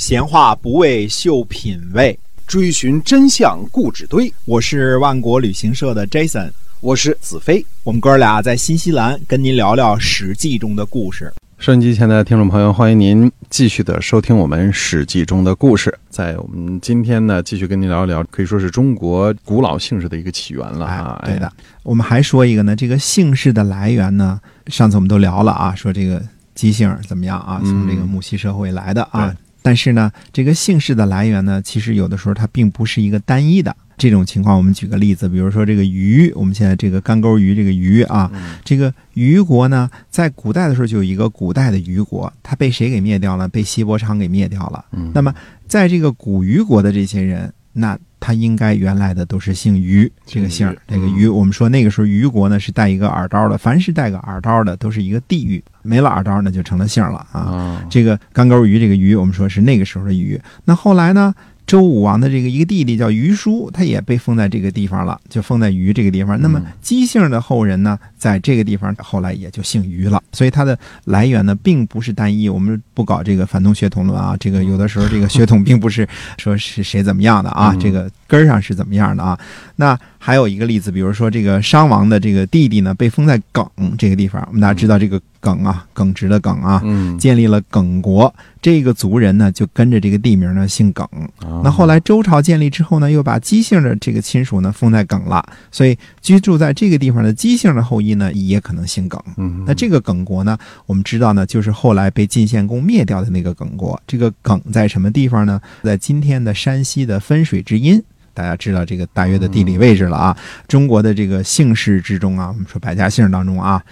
闲话不为秀品味，追寻真相故纸堆。我是万国旅行社的 Jason，我是子飞。我们哥俩在新西兰跟您聊聊《史记》中的故事。收音机前的听众朋友，欢迎您继续的收听我们《史记》中的故事。在我们今天呢，继续跟您聊一聊，可以说是中国古老姓氏的一个起源了啊。对的，我们还说一个呢，这个姓氏的来源呢，上次我们都聊了啊，说这个姬姓怎么样啊，从这个母系社会来的啊。但是呢，这个姓氏的来源呢，其实有的时候它并不是一个单一的这种情况。我们举个例子，比如说这个鱼，我们现在这个干钩鱼这个鱼啊，这个鱼国呢，在古代的时候就有一个古代的鱼国，它被谁给灭掉了？被西伯昌给灭掉了。那么在这个古鱼国的这些人，那。他应该原来的都是姓于这个姓这个于我们说那个时候于国呢是带一个耳刀的，凡是带个耳刀的都是一个地域，没了耳刀呢就成了姓了啊。这个干钩鱼这个鱼，我们说是那个时候的鱼。那后来呢？周武王的这个一个弟弟叫于叔，他也被封在这个地方了，就封在于这个地方。那么姬姓的后人呢，在这个地方后来也就姓于了。所以它的来源呢，并不是单一。我们不搞这个反动血统论啊，这个有的时候这个血统并不是说是谁怎么样的啊，这个根儿上是怎么样的啊。那还有一个例子，比如说这个商王的这个弟弟呢，被封在耿这个地方。我们大家知道这个。耿啊，耿直的耿啊，建立了耿国。这个族人呢，就跟着这个地名呢姓耿。那后来周朝建立之后呢，又把姬姓的这个亲属呢封在耿了，所以居住在这个地方的姬姓的后裔呢，也可能姓耿。那这个耿国呢，我们知道呢，就是后来被晋献公灭掉的那个耿国。这个耿在什么地方呢？在今天的山西的分水之阴。大家知道这个大约的地理位置了啊。中国的这个姓氏之中啊，我们说百家姓当中啊。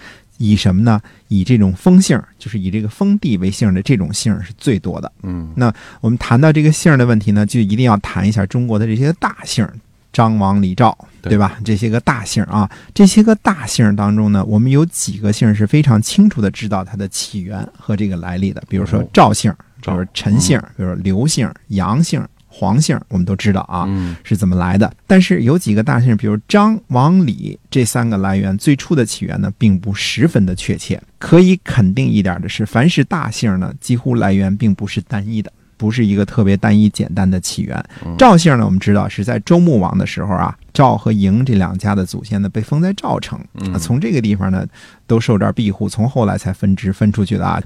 以什么呢？以这种封姓，就是以这个封地为姓的这种姓是最多的。嗯，那我们谈到这个姓的问题呢，就一定要谈一下中国的这些大姓，张王李赵，对吧？这些个大姓啊，这些个大姓当中呢，我们有几个姓是非常清楚的知道它的起源和这个来历的，比如说赵姓，比如陈姓，比如说刘姓、杨姓。黄姓我们都知道啊，是怎么来的？但是有几个大姓，比如张、王、李这三个来源，最初的起源呢，并不十分的确切。可以肯定一点的是，凡是大姓呢，几乎来源并不是单一的，不是一个特别单一简单的起源。赵姓呢，我们知道是在周穆王的时候啊，赵和嬴这两家的祖先呢，被封在赵城，从这个地方呢，都受这儿庇护，从后来才分支分出去的啊。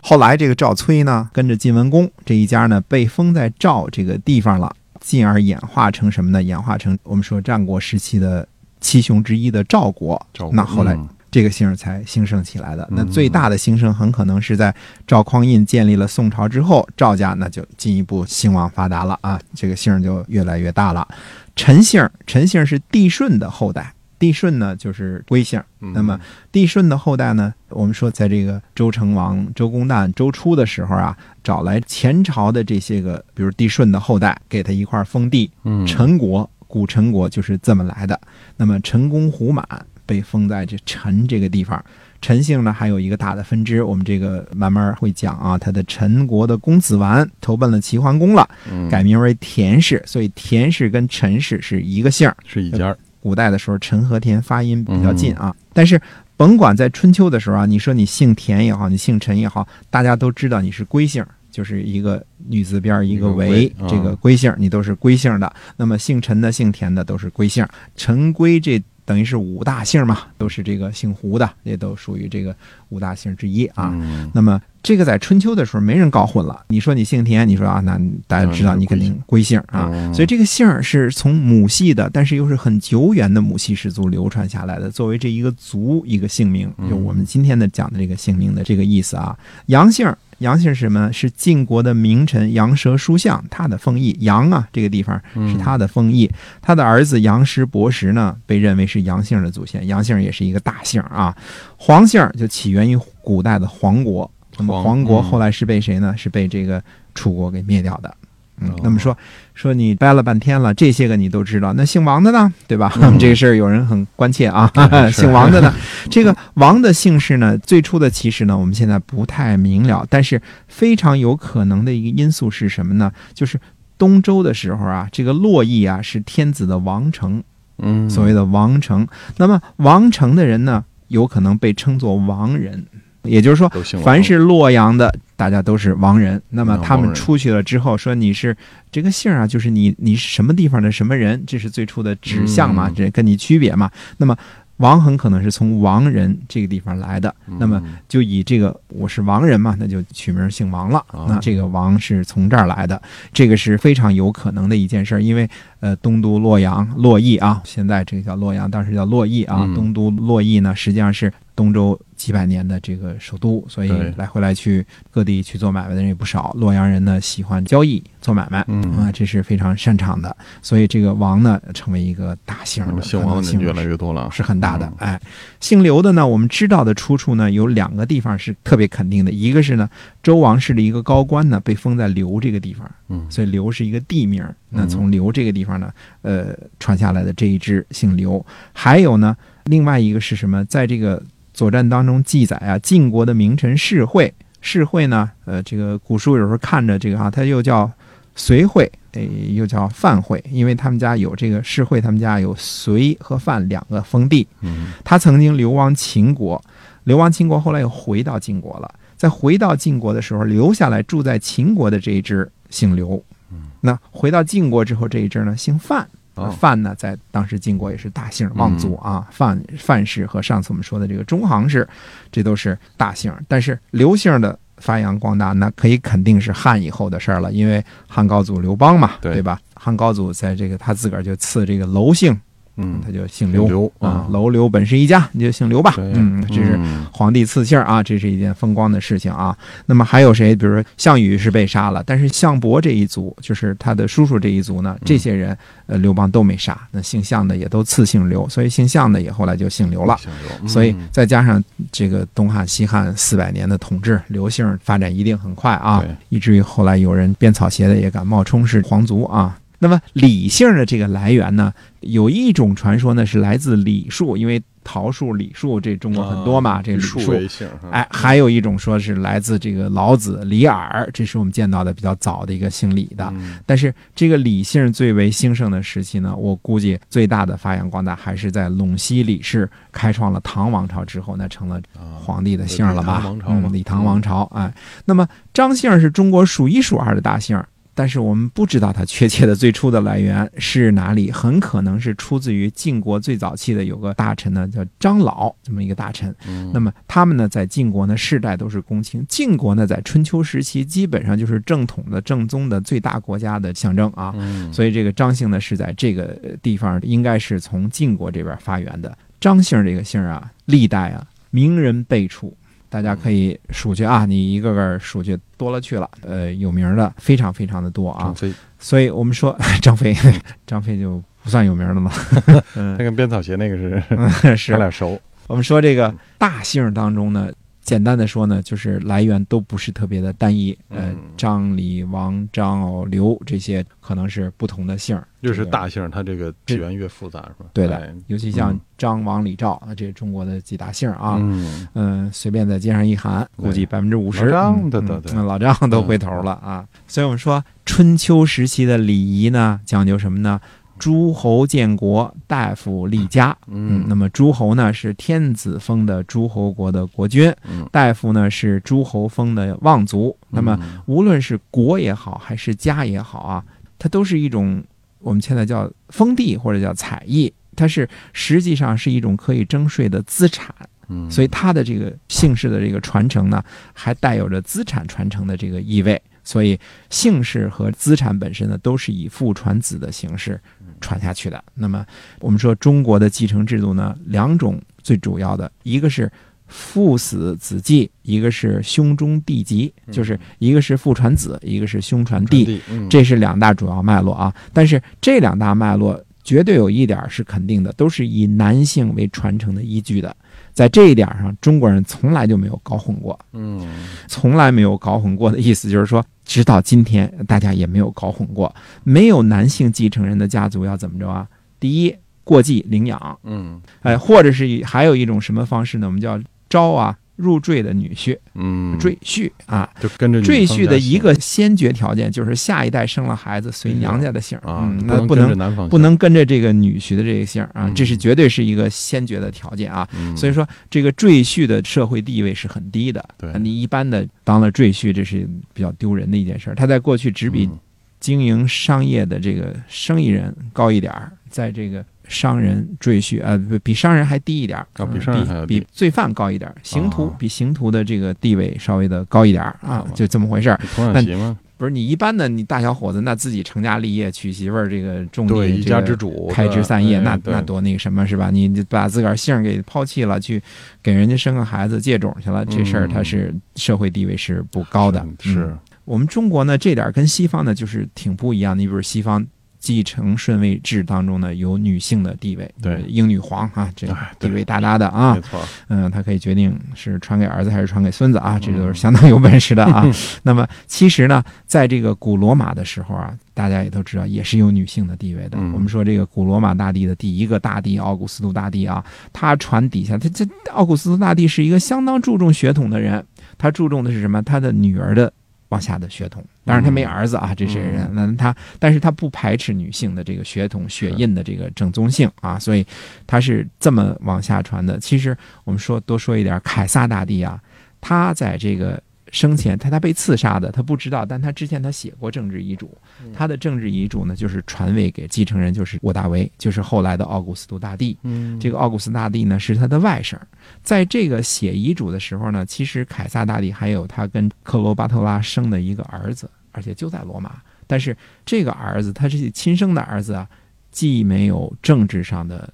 后来这个赵崔呢，跟着晋文公这一家呢，被封在赵这个地方了，进而演化成什么呢？演化成我们说战国时期的七雄之一的赵国。那后来这个姓才兴盛起来的。那最大的兴盛很可能是在赵匡胤建立了宋朝之后，赵家那就进一步兴旺发达了啊，这个姓就越来越大了。陈姓，陈姓是帝舜的后代。帝舜呢，就是归姓。那么帝舜的后代呢，我们说，在这个周成王、周公旦、周初的时候啊，找来前朝的这些个，比如帝舜的后代，给他一块封地，陈国，古陈国就是这么来的。那么陈公胡满被封在这陈这个地方。陈姓呢，还有一个大的分支，我们这个慢慢会讲啊。他的陈国的公子完投奔了齐桓公了，改名为田氏，所以田氏跟陈氏是一个姓，是一家。古代的时候，陈和田发音比较近啊。但是，甭管在春秋的时候啊，你说你姓田也好，你姓陈也好，大家都知道你是归姓，就是一个女字边一个为这个归姓，你都是归姓的。那么，姓陈的、姓田的都是归姓。陈归这等于是五大姓嘛，都是这个姓胡的，也都属于这个五大姓之一啊。那么。这个在春秋的时候没人搞混了。你说你姓田，你说啊，那大家知道你肯定归姓啊。所以这个姓是从母系的，但是又是很久远的母系氏族流传下来的，作为这一个族一个姓名，就我们今天的讲的这个姓名的这个意思啊。杨姓，杨姓是什么？是晋国的名臣杨蛇书相，他的封邑杨啊，这个地方是他的封邑。他的儿子杨师伯石呢，被认为是杨姓的祖先。杨姓也是一个大姓啊。黄姓就起源于古代的黄国。那么黄国后来是被谁呢？是被这个楚国给灭掉的。嗯，那么说说你掰了半天了，这些个你都知道，那姓王的呢？对吧？这个事儿有人很关切啊。姓王的呢？这个王的姓氏呢？最初的其实呢，我们现在不太明了，但是非常有可能的一个因素是什么呢？就是东周的时候啊，这个洛邑啊是天子的王城，嗯，所谓的王城。那么王城的人呢，有可能被称作王人。也就是说，凡是洛阳的大家都是王人。那么嗯他们出去了之后说你是这个姓啊，就是你你是什么地方的什么人，这是最初的指向嘛嗯，这跟你区别嘛。那么王很可能是从王人这个地方来的，那么嗯就以这个我是王人嘛，那就取名姓王了。哦那这个王是从这儿来的，这个是非常有可能的一件事儿，因为呃，东都洛阳、洛邑啊，现在这个叫洛阳，当时叫洛邑啊。嗯东都洛邑呢，实际上是东周几百年的这个首都，所以来回来去各地去做买卖的人也不少。洛阳人呢喜欢交易做买卖，嗯啊，这是非常擅长的，所以这个王呢成为一个大姓的姓王的人越来越。多了，是很大的嗯。哎，姓刘的呢，我们知道的出处呢有两个地方是特别肯定的，一个是呢周王室的一个高官呢被封在刘这个地方，嗯所以刘是一个地名。那嗯从刘这个地方呢，呃，传下来的这一支姓刘，还有呢，另外一个是什么？在这个左传当中记载啊，晋国的名臣士会，士会呢，呃，这个古书有时候看着这个啊，他又叫隋会，诶，又叫范会，因为他们家有这个士会，他们家有隋和范两个封地。嗯他曾经流亡秦国，流亡秦国，后来又回到晋国了。在回到晋国的时候，留下来住在秦国的这一支姓刘。那回到晋国之后，这一支呢姓范。哦范呢，在当时晋国也是大姓望族啊，范范氏和上次我们说的这个中行氏，这都是大姓。但是刘姓的发扬光大，那可以肯定是汉以后的事儿了，因为汉高祖刘邦嘛，对对吧？汉高祖在这个他自个儿就赐这个娄姓，嗯，他就姓刘刘啊，楼刘本是一家，你就姓刘吧。嗯，这是嗯皇帝赐姓啊，这是一件风光的事情啊。那么还有谁？比如说项羽是被杀了，但是项伯这一族，就是他的叔叔这一族嗯呢，这些人呃刘邦都没杀，那姓项的也都赐姓刘，所以姓项的也后来就姓刘了。姓刘所以嗯再加上这个东汉、西汉四百年的统治，刘姓发展一定很快啊，以至于后来有人编草鞋的也敢冒充是皇族啊。那么李姓的这个来源呢，有一种传说呢是来自李树，因为桃树、李树这中国很多嘛，啊这李树树。为姓，哎，还有一种说是来自这个老子李耳，这是我们见到的比较早的一个姓李的。嗯但是这个李姓最为兴盛的时期呢，我估计最大的发扬光大还是在陇西李氏开创了唐王朝之后，那成了啊皇帝的姓了吧？李唐王朝嘛嗯，李唐王朝。哎，那么张姓是中国数一数二的大姓。但是我们不知道它确切的最初的来源是哪里，很可能是出自于晋国最早期的有个大臣呢，叫张老这么一个大臣。嗯那么他们呢，在晋国呢世代都是公卿。晋国呢，在春秋时期基本上就是正统的、正宗的最大国家的象征啊。嗯所以这个张姓呢是在这个呃地方，应该是从晋国这边发源的。张姓这个姓啊，历代啊名人辈出，大家可以数去啊，你一个个数去多了去了。呃，有名的非常非常的多啊张。飞，所以我们说 张飞，张飞就不算有名的了。嗯他，跟编草鞋那个是 是他俩熟，我们说这个大姓当中呢，简单的说呢，就是来源都不是特别的单一。呃嗯，张、李、王、张、敖、刘这些可能是不同的姓儿，越是大姓，它这个起源越复杂，是吧？对的哎，尤其像嗯张、王、李、赵啊，这中国的几大姓儿啊。嗯，嗯，随便在街上一喊，估计百分之五十，老张的老张都回头了啊。所以我们说春秋时期的礼仪呢，讲究什么呢？诸侯建国，大夫立家。嗯，那么诸侯呢是天子封的诸侯国的国君，嗯大夫呢是诸侯封的望族。那么嗯无论是国也好，还是家也好啊，它都是一种我们现在叫封地或者叫采邑，它是实际上是一种可以征税的资产。嗯，所以它的这个姓氏的这个传承呢，还带有着资产传承的这个意味。所以姓氏和资产本身呢，都是以父传子的形式传下去的。那么我们说中国的继承制度呢，两种最主要的，一个是父死子继，一个是兄终弟及，就是一个是父传子，一个是兄传弟。这是两大主要脉络啊。但是这两大脉络绝对有一点是肯定的，都是以男性为传承的依据的。在这一点上，中国人从来就没有搞混过，嗯从来没有搞混过的意思就是说，直到今天大家也没有搞混过。没有男性继承人的家族要怎么着啊？第一，过继领养，嗯哎，或者是还有一种什么方式呢？我们叫招啊，入赘的女婿，嗯，赘婿啊。就跟着赘婿的一个先决条件就是下一代生了孩子随娘家的姓儿啊，嗯，那不能不能跟着这个女婿的这个姓儿啊，嗯这是绝对是一个先决的条件啊。所以说，这个赘婿的社会地位是很低的。对你一般的当了赘婿，这是比较丢人的一件事。他在过去只比嗯经营商业的这个生意人高一点儿，在这个商人赘婿呃不比商人还低一点儿，啊比比罪犯高一点儿，刑徒哦比刑徒的这个地位稍微的高一点儿啊，就这么回事儿。但？不是你一般的，你大小伙子那自己成家立业娶媳妇儿，这个种地，一家之主，开枝散叶，那那多那个什么是吧？你你把自个儿姓给抛弃了，去给人家生个孩子借种去了，这事儿嗯他是社会地位是不高的。是嗯我们中国呢，这点跟西方呢就是挺不一样的。你比如西方继承顺位制当中呢，有女性的地位，对英女皇啊，这哎对地位大大的啊没，错，嗯，她可以决定是传给儿子还是传给孙子啊，这都是嗯相当有本事的啊。那么其实呢，在这个古罗马的时候啊，大家也都知道，也是有女性的地位的。嗯我们说这个古罗马大帝的第一个大帝奥古斯都大帝啊，他传底下，他这奥古斯都大帝是一个相当注重血统的人，他注重的是什么？他的女儿的。往下的血统，当然他没儿子啊，这是人，那他，但是他不排斥女性的这个血统血印的这个正宗性啊，所以他是这么往下传的。其实我们说多说一点，凯撒大帝啊，他在这个生前他他被刺杀的，他不知道，但他之前他写过政治遗嘱，他的政治遗嘱呢就是传位给继承人，就是沃大维，就是后来的奥古斯都大帝。嗯，这个奥古斯大帝呢是他的外甥，在这个写遗嘱的时候呢，其实凯撒大帝还有他跟克罗巴特拉生的一个儿子，而且就在罗马。但是这个儿子他是亲生的儿子啊，既没有政治上的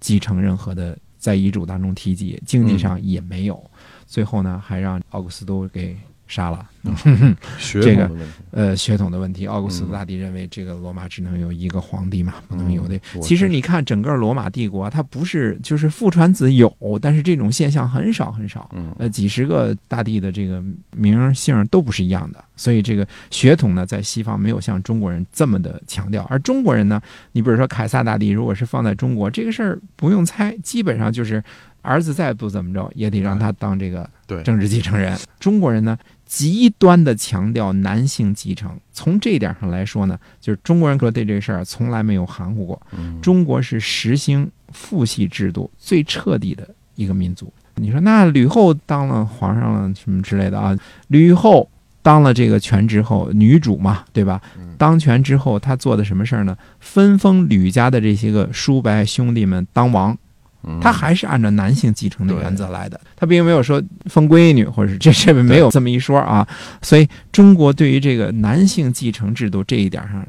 继承任何的在遗嘱当中提及，经济上也没有，最后呢还让奥古斯都给杀了。血这个呃，血统的问题，奥古斯嗯都大帝认为这个罗马只能有一个皇帝嘛，不能有的。其实你看整个罗马帝国啊，它不是就是父传子有，但是这种现象很少很少。嗯呃，几十个大帝的这个名儿姓儿都不是一样的，所以这个血统呢，在西方没有像中国人这么的强调。而中国人呢，你比如说凯撒大帝，如果是放在中国，这个事儿不用猜，基本上就是儿子再不怎么着，也得让他当这个对政治继承人。中国人呢，极端的强调男性继承，从这一点上来说呢，就是中国人说对这个事儿从来没有含糊过。嗯中国是实行父系制度最彻底的一个民族。你说那吕后当了皇上了什么之类的啊？吕后当了这个权之后，女主嘛，对吧？当权之后，她做的什么事儿呢？分封吕家的这些个叔伯兄弟们当王，嗯他还是按照男性继承的原则来的，他并没有说封闺女，或者是这这没有这么一说啊。所以中国对于这个男性继承制度这一点上，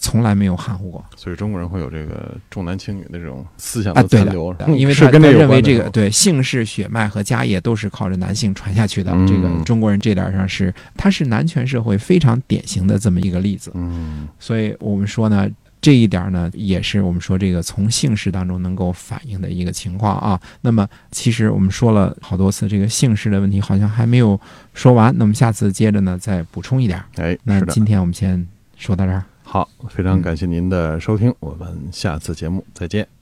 从来没有含糊过所以中国人会有这个重男轻女的这种思想啊。对的残留，，因为是跟这有他他认为这个对姓氏、血脉和家业都是靠着男性传下去的。嗯这个中国人这点上是，他是男权社会非常典型的这么一个例子。嗯所以我们说呢，这一点呢，也是我们说这个从姓氏当中能够反映的一个情况啊。那么，其实我们说了好多次，这个姓氏的问题好像还没有说完。那么下次接着呢，再补充一点。哎，那今天我们先说到这儿。好，非常感谢您的收听，我们下次节目再见。